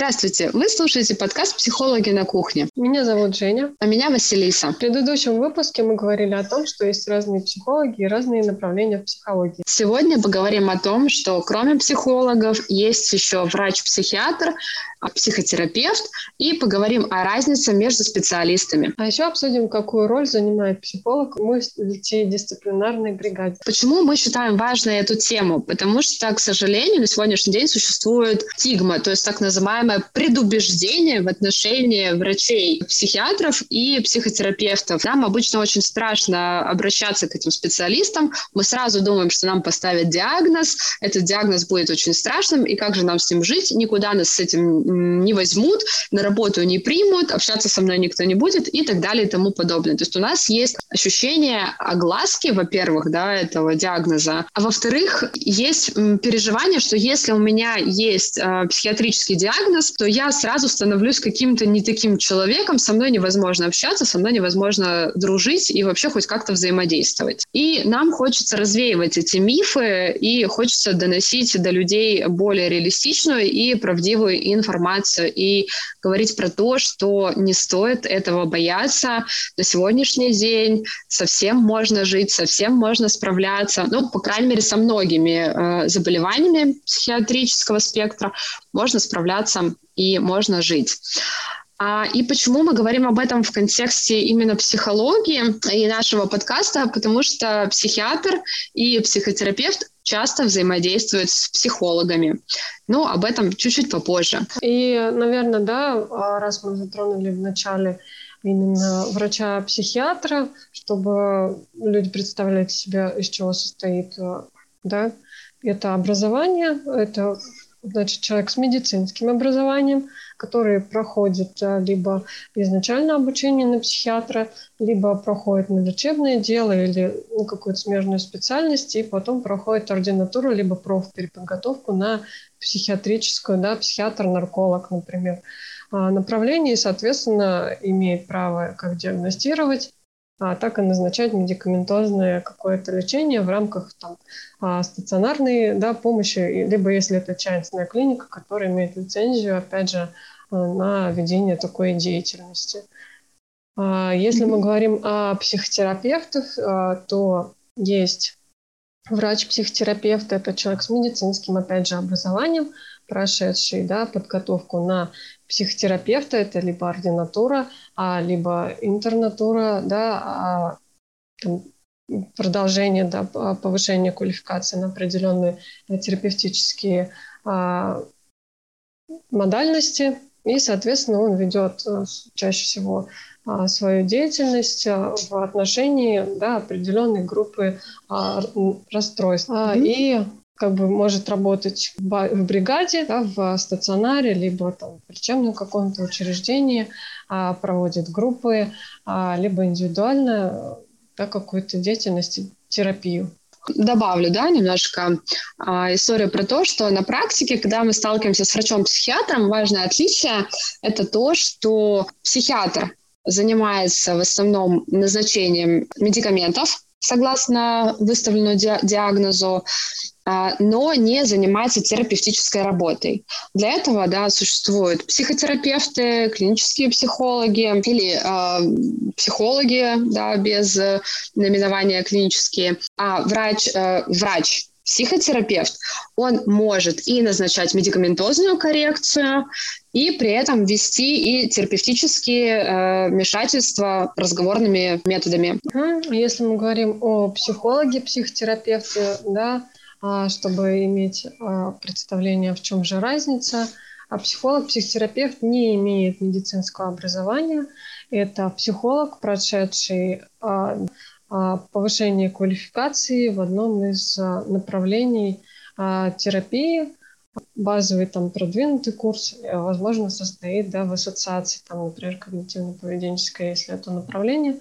Здравствуйте! Вы слушаете подкаст «Психологи на кухне». Меня зовут Женя. А меня Василиса. В предыдущем выпуске мы говорили о том, что есть разные психологи и разные направления в психологии. Сегодня поговорим о том, что кроме психологов есть еще врач-психиатр, психотерапевт и поговорим о разнице между специалистами. А еще обсудим, какую роль занимает психолог в мультидисциплинарной бригаде. Почему мы считаем важной эту тему? Потому что, к сожалению, на сегодняшний день существует стигма, то есть так называемое предубеждение в отношении врачей, психиатров и психотерапевтов. Нам обычно очень страшно обращаться к этим специалистам. Мы сразу думаем, что нам поставят диагноз, этот диагноз будет очень страшным, и как же нам с ним жить? Никуда нас с этим не возьмут, на работу не примут, общаться со мной никто не будет и так далее и тому подобное. То есть у нас есть ощущение огласки, во-первых, да, этого диагноза, а во-вторых, есть переживание, что если у меня есть э, психиатрический диагноз, то я сразу становлюсь каким-то не таким человеком, со мной невозможно общаться, со мной невозможно дружить и вообще хоть как-то взаимодействовать. И нам хочется развеивать эти мифы и хочется доносить до людей более реалистичную и правдивую информацию и говорить про то, что не стоит этого бояться. На сегодняшний день совсем можно жить, совсем можно справляться, ну, по крайней мере, со многими э, заболеваниями психиатрического спектра можно справляться и можно жить. А, и почему мы говорим об этом в контексте именно психологии и нашего подкаста? Потому что психиатр и психотерапевт часто взаимодействуют с психологами. Но об этом чуть-чуть попозже. И, наверное, да, а, раз мы затронули в начале именно врача-психиатра, чтобы люди представляли себя, из чего состоит, а, да, это образование, это значит человек с медицинским образованием, которые проходят э, либо изначально обучение на психиатра, либо проходят на лечебное дело или ну, какую-то смежную специальность, и потом проходят ординатуру, либо профпереподготовку на психиатрическую, да, психиатр-нарколог, например. А направление, соответственно, имеет право как диагностировать, так и назначать медикаментозное какое-то лечение в рамках там, а, стационарной да, помощи, либо если это частная клиника, которая имеет лицензию, опять же, а, на ведение такой деятельности. А, если мы говорим о психотерапевтах, то есть врач-психотерапевт, это человек с медицинским, опять же, образованием, прошедший да, подготовку на психотерапевта, это либо ординатура, а, либо интернатура, да, а, там, продолжение, да, повышение квалификации на определенные терапевтические а, модальности. И, соответственно, он ведет э, чаще всего а, свою деятельность а, в отношении да, определенной группы а, расстройств. Mm-hmm. И как бы может работать в бригаде, да, в стационаре, либо там, в лечебном каком-то учреждении, а, проводит группы, а, либо индивидуально да, какую-то деятельность, терапию. Добавлю, да, немножко а, историю про то, что на практике, когда мы сталкиваемся с врачом-психиатром, важное отличие – это то, что психиатр занимается в основном назначением медикаментов, согласно выставленному диагнозу, но не занимается терапевтической работой. Для этого да, существуют психотерапевты, клинические психологи или э, психологи да, без наименования клинические, а врач, э, врач психотерапевт, он может и назначать медикаментозную коррекцию, и при этом вести и терапевтические э, вмешательства разговорными методами. Если мы говорим о психологе, психотерапевте, да, а, чтобы иметь а, представление, в чем же разница. А психолог, психотерапевт не имеет медицинского образования. Это психолог, прошедший а, повышение квалификации в одном из направлений терапии. Базовый там продвинутый курс, э, возможно, состоит да, в ассоциации, там, например, когнитивно-поведенческое, если это направление,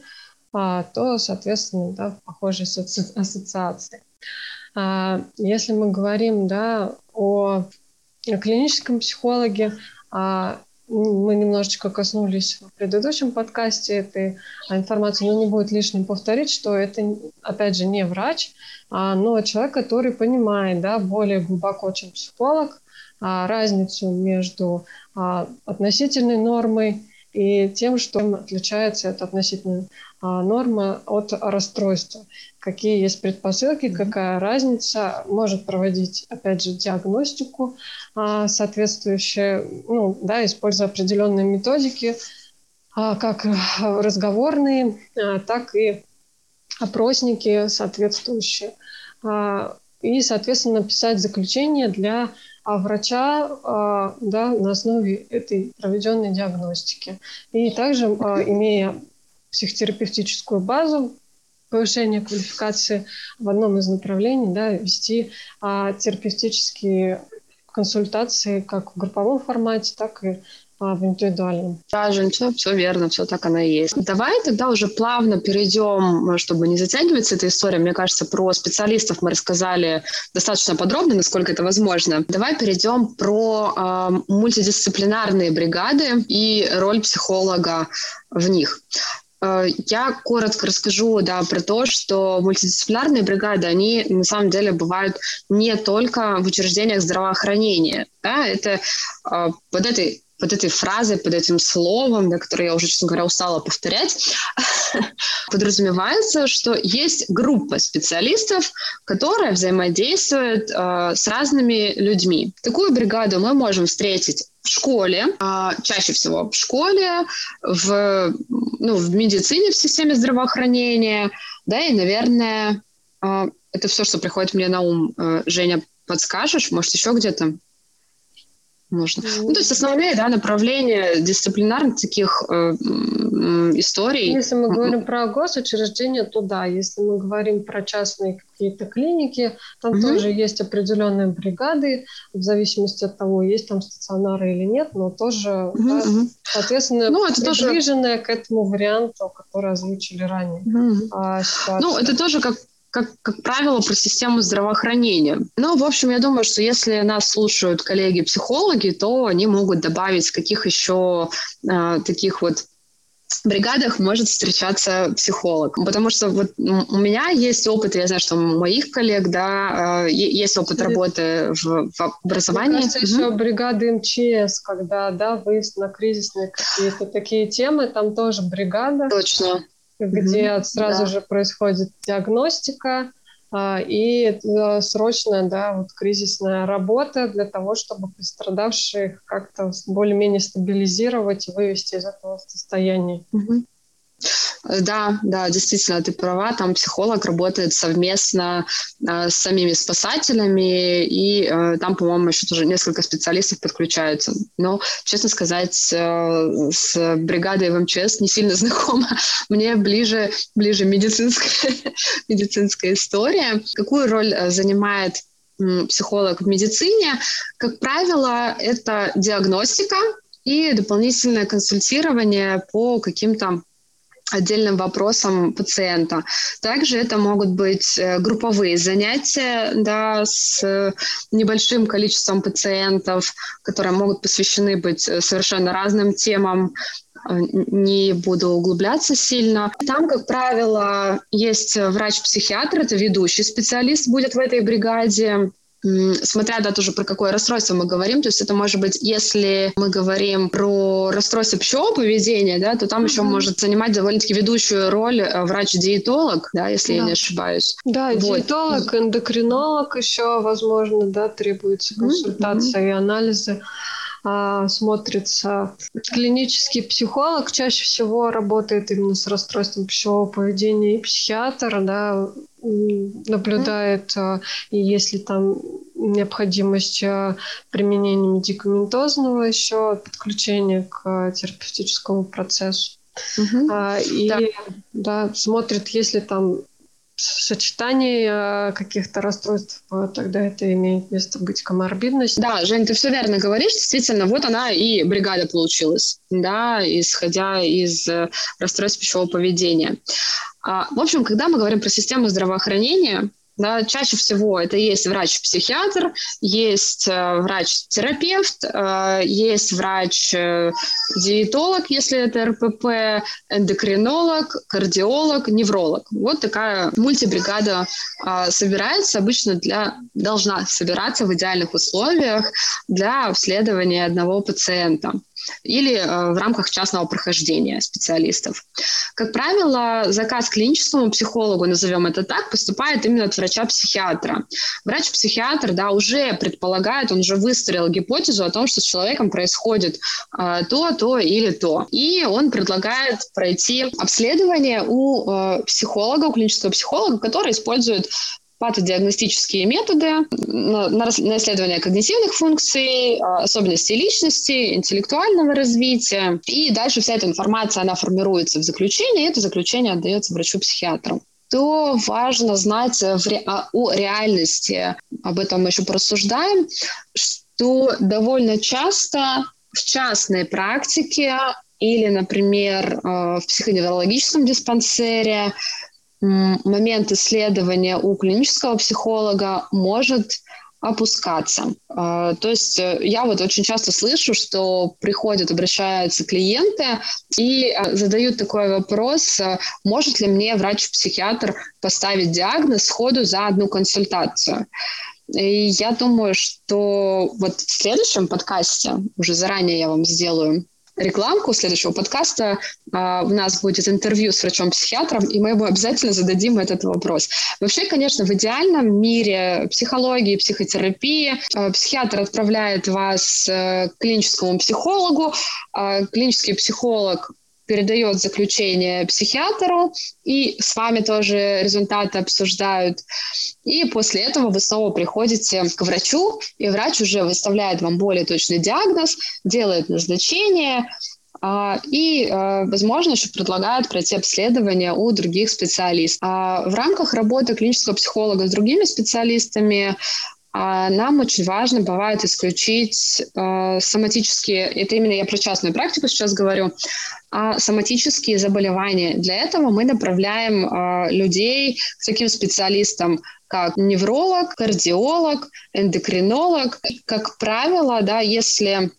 то, соответственно, да, в похожей ассоциации. А, если мы говорим да, о клиническом психологе, а, мы немножечко коснулись в предыдущем подкасте этой информации, но не будет лишним повторить, что это, опять же, не врач, а, но человек, который понимает да, более глубоко, чем психолог, а, разницу между а, относительной нормой и тем, что отличается эта относительная а, норма от расстройства. Какие есть предпосылки, какая разница, может проводить, опять же, диагностику а, соответствующую, ну, да, используя определенные методики, а, как разговорные, так и опросники соответствующие. И, соответственно, писать заключение для а врача а, да, на основе этой проведенной диагностики. И также, а, имея психотерапевтическую базу, повышение квалификации в одном из направлений, да, вести терапевтические консультации как в групповом формате, так и а, в индивидуальном. Да, Жень, все, все верно, все так оно и есть. Давай тогда уже плавно перейдем, чтобы не затягиваться эта история. Мне кажется, про специалистов мы рассказали достаточно подробно, насколько это возможно. Давай перейдем про э, мультидисциплинарные бригады и роль психолога в них. А, я коротко расскажу да, про то, что мультидисциплинарные бригады, они на самом деле бывают не только в учреждениях здравоохранения. Да, это под этой под этой фразой, под этим словом, да, которое я уже, честно говоря, устала повторять, подразумевается, что есть группа специалистов, которая взаимодействует э, с разными людьми. Такую бригаду мы можем встретить в школе, э, чаще всего в школе, в, ну, в медицине, в системе здравоохранения, да, и, наверное, э, это все, что приходит мне на ум. Э, Женя, подскажешь, может, еще где-то? Можно. Ну, то есть основные да, направления дисциплинарных таких э, историй. Если мы говорим про госучреждения, то да. Если мы говорим про частные какие-то клиники, там угу. тоже есть определенные бригады, в зависимости от того, есть там стационары или нет, но тоже, угу, да, соответственно, ну, это тоже... к этому варианту, который озвучили ранее. А, ну, это тоже как как, как правило, про систему здравоохранения. Ну, в общем, я думаю, что если нас слушают коллеги-психологи, то они могут добавить, каких еще э, таких вот бригадах может встречаться психолог. Потому что вот у меня есть опыт, я знаю, что у моих коллег, да, э, есть опыт работы в, в образовании. Мне кажется, угу. еще бригады МЧС, когда, да, выезд на кризисные какие-то такие темы, там тоже бригада. Точно где mm-hmm. сразу да. же происходит диагностика а, и срочная, да, вот кризисная работа для того, чтобы пострадавших как-то более-менее стабилизировать и вывести из этого состояния. Mm-hmm. Да, да, действительно, ты права. Там психолог работает совместно э, с самими спасателями, и э, там, по-моему, еще тоже несколько специалистов подключаются. Но, честно сказать, э, с бригадой в МЧС не сильно знакома. Мне ближе, ближе медицинская, медицинская история. Какую роль э, занимает психолог в медицине? Как правило, это диагностика и дополнительное консультирование по каким-то отдельным вопросам пациента. Также это могут быть э, групповые занятия да, с небольшим количеством пациентов, которые могут посвящены быть э, совершенно разным темам. Э, не буду углубляться сильно. Там, как правило, есть врач-психиатр, это ведущий специалист будет в этой бригаде смотря, да, тоже про какое расстройство мы говорим, то есть это может быть, если мы говорим про расстройство пищевого поведения, да, то там mm-hmm. еще может занимать довольно-таки ведущую роль э, врач-диетолог, да, если да. я не ошибаюсь. Да, вот. диетолог, эндокринолог еще, возможно, да, требуется консультация mm-hmm. и анализы а, смотрится. Клинический психолог чаще всего работает именно с расстройством пищевого поведения и психиатр, да, наблюдает, mm-hmm. и если там необходимость а, применения медикаментозного еще подключения к терапевтическому процессу. Uh-huh. И да. Да, смотрит, если там сочетании каких-то расстройств, тогда это имеет место быть коморбидность. Да, Жень, ты все верно говоришь. Действительно, вот она и бригада получилась, да, исходя из э, расстройств пищевого поведения. А, в общем, когда мы говорим про систему здравоохранения, Да, чаще всего это есть врач-психиатр, есть э, врач-терапевт, э, есть врач-диетолог, если это РПП, эндокринолог, кардиолог, невролог. Вот такая мультибригада э, собирается обычно для, должна собираться в идеальных условиях для обследования одного пациента или э, в рамках частного прохождения специалистов. Как правило, заказ клиническому психологу, назовем это так, поступает именно от врача-психиатра. Врач-психиатр да, уже предполагает, он уже выстроил гипотезу о том, что с человеком происходит э, то, то или то. И он предлагает пройти обследование у э, психолога, у клинического психолога, который использует патодиагностические методы на, на исследование когнитивных функций, а, особенностей личности, интеллектуального развития. И дальше вся эта информация, она формируется в заключении, и это заключение отдается врачу-психиатру то важно знать в ре... А, о реальности, об этом мы еще порассуждаем, что довольно часто в частной практике или, например, а, в психоневрологическом диспансере момент исследования у клинического психолога может опускаться. А, то есть э, я вот очень часто слышу, что приходят, обращаются клиенты и а, задают такой вопрос, э, может ли мне врач-психиатр поставить диагноз сходу за одну консультацию. И я думаю, что вот в следующем подкасте, уже заранее я вам сделаю рекламку следующего подкаста. А, у нас будет интервью с врачом-психиатром, и мы ему обязательно зададим этот вопрос. Вообще, конечно, в идеальном мире психологии, психотерапии а, психиатр отправляет вас э, к клиническому психологу, а клинический психолог передает заключение психиатру, и с вами тоже результаты обсуждают. И после этого вы снова приходите к врачу, и врач уже выставляет вам более точный диагноз, делает назначение, а, и, а, возможно, еще предлагают пройти обследование у других специалистов. А в рамках работы клинического психолога с другими специалистами нам очень важно бывает исключить соматические, это именно я про частную практику сейчас говорю, а соматические заболевания. Для этого мы направляем э, людей к таким специалистам, как невролог, кардиолог, эндокринолог. Как правило, да, если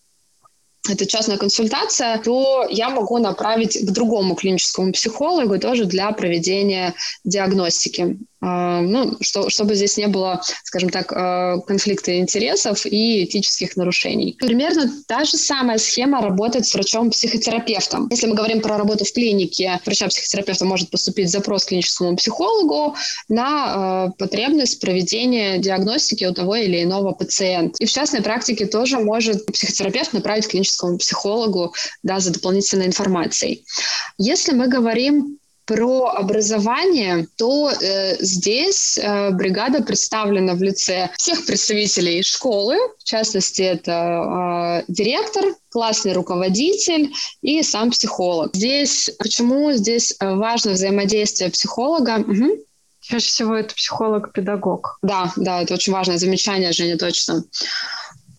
это частная консультация, то я могу направить к другому клиническому психологу тоже для проведения диагностики. А, ну, что, чтобы здесь не было, скажем так, а, конфликта интересов и этических нарушений. Примерно та же самая схема работает с врачом-психотерапевтом. Если мы говорим про работу в клинике, врача-психотерапевта может поступить запрос к клиническому психологу на э, потребность проведения диагностики у того или иного пациента. И в частной практике тоже может психотерапевт направить к клиническому психологу да, за дополнительной информацией. Если мы говорим про образование, то э, здесь э, бригада представлена в лице всех представителей школы, в частности, это э, директор, классный руководитель и сам психолог. Здесь почему здесь э, важно взаимодействие психолога? Угу. Чаще всего это психолог-педагог. Да, да, это очень важное замечание, Женя, точно.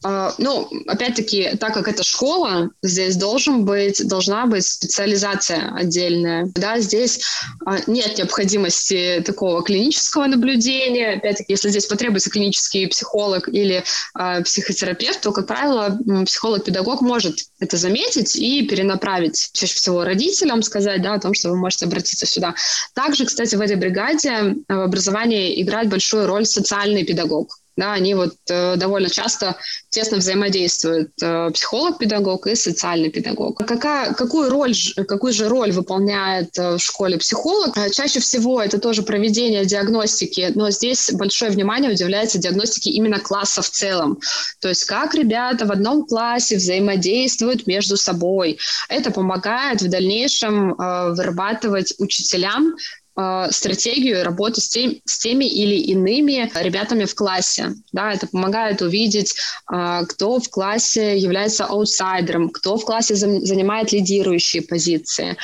А, ну, опять-таки, так как это школа, здесь должен быть, должна быть специализация отдельная. Да, здесь а, нет необходимости такого клинического наблюдения. Опять-таки, если здесь потребуется клинический психолог или э, психотерапевт, то, как правило, психолог-педагог может это заметить и перенаправить чаще всего родителям, сказать да, о том, что вы можете обратиться сюда. Также, кстати, в этой бригаде в образовании играет большую роль социальный педагог да, они вот э, довольно часто тесно взаимодействуют э, психолог-педагог и социальный педагог. Какая, какую роль, какую же роль выполняет э, в школе психолог? Э, чаще всего это тоже проведение диагностики, но здесь большое внимание уделяется диагностике именно класса в целом. То есть как ребята в одном классе взаимодействуют между собой. Это помогает в дальнейшем э, вырабатывать учителям Э, стратегию работы с, тем, с теми или иными ребятами в классе. Да, это помогает увидеть, э, кто в классе является аутсайдером, кто в классе занимает лидирующие позиции.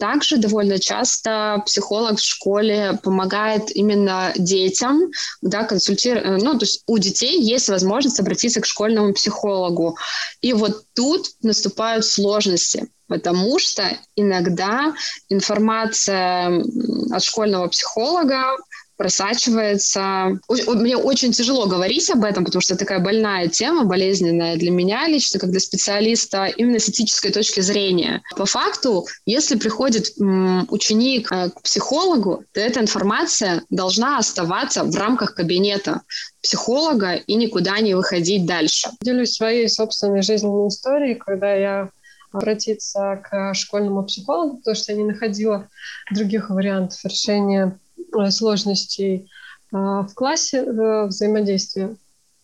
Также довольно часто психолог в школе помогает именно детям, да, консультирует, э, ну, то есть у детей есть возможность обратиться к школьному психологу. И вот тут наступают сложности, потому что иногда информация от школьного психолога просачивается. Мне очень тяжело говорить об этом, потому что это такая больная тема, болезненная для меня лично, как для специалиста, именно с этической точки зрения. По факту, если приходит ученик э, к психологу, то эта информация должна оставаться в рамках кабинета психолога и никуда не выходить дальше. Делюсь своей собственной жизненной историей, когда я обратиться к школьному психологу, потому что я не находила других вариантов решения э, сложностей э, в классе, в взаимодействии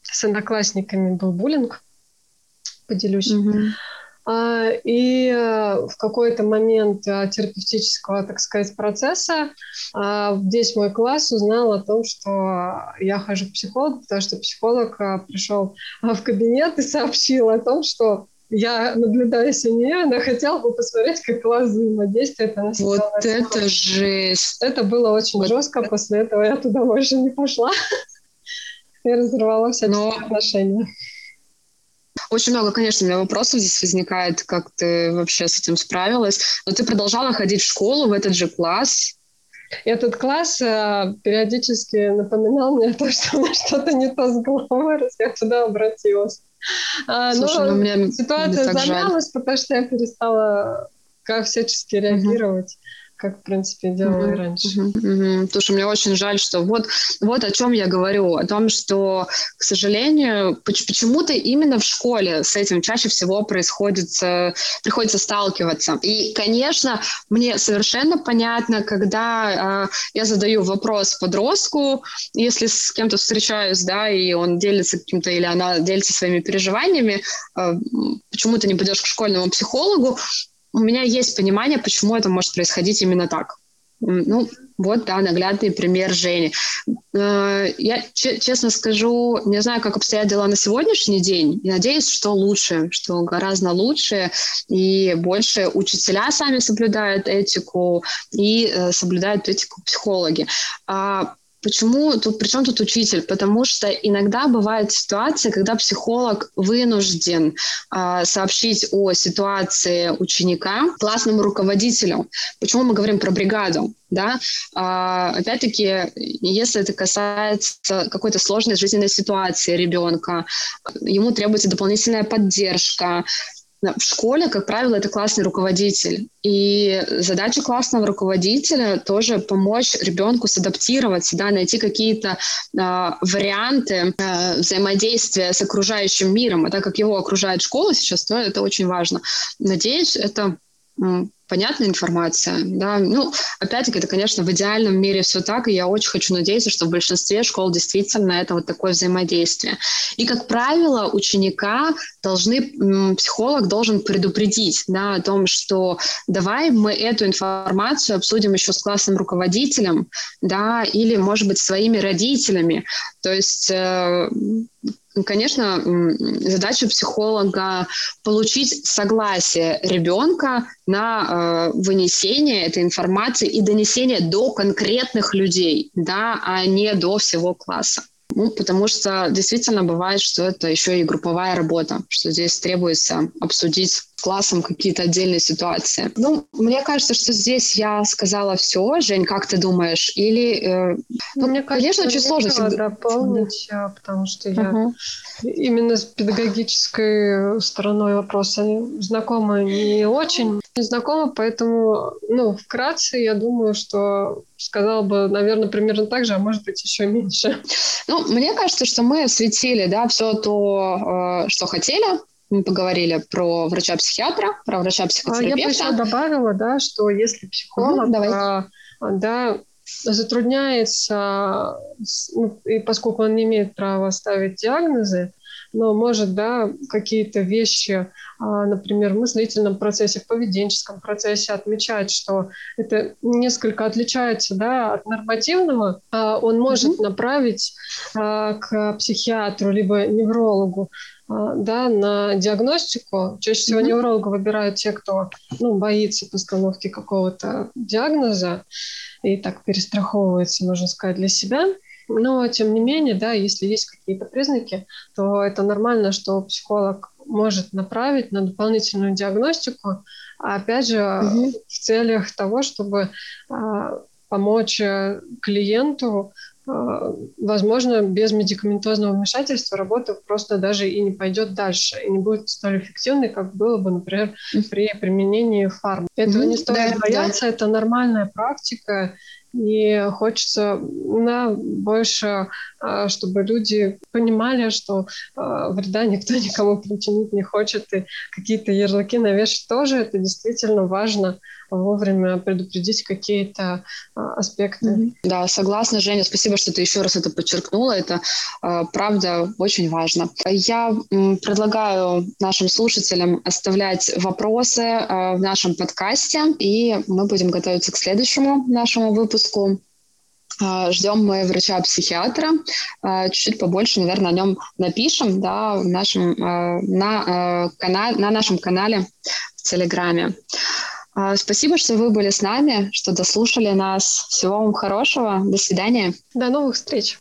с одноклассниками был буллинг, поделюсь. Mm-hmm. И э, в какой-то момент терапевтического, так сказать, процесса весь мой класс узнал о том, что я хожу к психологу, потому что психолог пришел в кабинет и сообщил о том, что я наблюдаю нее, она хотела бы посмотреть, как класс взаимодействует. Она вот это жесть! Это было очень вот жестко, это... после этого я туда больше не пошла. Я разорвала все Но... отношения. Очень много, конечно, у меня вопросов здесь возникает, как ты вообще с этим справилась. Но ты продолжала ходить в школу, в этот же класс. Этот класс э, периодически напоминал мне то, что у меня что-то не то с головой, раз я туда обратилась. А, Слушай, но ну, меня ситуация замялась, потому что я перестала как всячески реагировать. Mm-hmm как, в принципе, делала mm-hmm. раньше. Mm-hmm. Потому что мне очень жаль, что вот, вот о чем я говорю, о том, что, к сожалению, почему-то именно в школе с этим чаще всего происходит, приходится сталкиваться. И, конечно, мне совершенно понятно, когда э, я задаю вопрос подростку, если с кем-то встречаюсь, да, и он делится каким-то, или она делится своими переживаниями, э, почему ты не пойдешь к школьному психологу, у меня есть понимание, почему это может происходить именно так. Ну, вот, да, наглядный пример Жени. Э, я честно скажу, не знаю, как обстоят дела на сегодняшний день. И надеюсь, что лучше, что гораздо лучше. И больше учителя сами соблюдают этику и э, соблюдают этику психологи. Почему тут, причем тут учитель? Потому что иногда бывают ситуации, когда психолог вынужден э, сообщить о ситуации ученика классному руководителю. Почему мы говорим про бригаду? Да? А, опять-таки, если это касается какой-то сложной жизненной ситуации ребенка, ему требуется дополнительная поддержка, в школе, как правило, это классный руководитель. И задача классного руководителя тоже помочь ребенку садаптироваться, да, найти какие-то э, варианты э, взаимодействия с окружающим миром. А так как его окружает школа сейчас, то это очень важно. Надеюсь, это понятная информация, да, ну, опять-таки, это, конечно, в идеальном мире все так, и я очень хочу надеяться, что в большинстве школ действительно это вот такое взаимодействие. И, как правило, ученика должны, психолог должен предупредить, да, о том, что давай мы эту информацию обсудим еще с классным руководителем, да, или, может быть, своими родителями, то есть э, Конечно, задача психолога получить согласие ребенка на э, вынесение этой информации и донесение до конкретных людей, да, а не до всего класса. Ну, потому что действительно бывает, что это еще и групповая работа, что здесь требуется обсудить классом какие-то отдельные ситуации. Ну, мне кажется, что здесь я сказала все. Жень, как ты думаешь? Или, э, ну, мне кажется, конечно, очень сложно всегда... дополнить, да. потому что я uh-huh. именно с педагогической стороной вопроса знакома не очень не знакома, поэтому, ну, вкратце, я думаю, что сказала бы, наверное, примерно так же, а может быть, еще меньше. Ну, мне кажется, что мы осветили, да, все то, э, что хотели, мы поговорили про врача-психиатра, про врача-психотерапевта. Я бы еще добавила, да, что если психолог, угу, давай. А, да, затрудняется, ну, и поскольку он не имеет права ставить диагнозы, но может, да, какие-то вещи, а, например, в мыслительном процессе, в поведенческом процессе отмечать, что это несколько отличается, да, от нормативного, а он может mm-hmm. направить к психиатру либо неврологу, да, на диагностику. Чаще всего mm-hmm. невролога выбирают те, кто ну, боится постановки какого-то диагноза и так перестраховывается, можно сказать, для себя. Но, тем не менее, да, если есть какие-то признаки, то это нормально, что психолог может направить на дополнительную диагностику, а опять же, угу. в целях того, чтобы а, помочь э, клиенту а, возможно, без медикаментозного вмешательства работа просто даже и не пойдет дальше, и не будет столь эффективной, как было бы, например, при применении фарм. Этого mm-hmm. не стоит да, бояться, да. это нормальная практика, и хочется да, больше, а, чтобы люди понимали, что а, вреда никто никому причинить не хочет, и какие-то ярлыки навешать тоже, это действительно важно вовремя предупредить какие-то а, аспекты. Да, согласна, Женя. Спасибо, что ты еще раз это подчеркнула. Это правда очень важно. Я предлагаю нашим слушателям оставлять вопросы в нашем подкасте, и мы будем готовиться к следующему нашему выпуску. Ждем мы врача-психиатра. Чуть-чуть побольше, наверное, о нем напишем да, в нашем, на, канале, на нашем канале в Телеграме. Спасибо, что вы были с нами, что дослушали нас. Всего вам хорошего. До свидания. До новых встреч.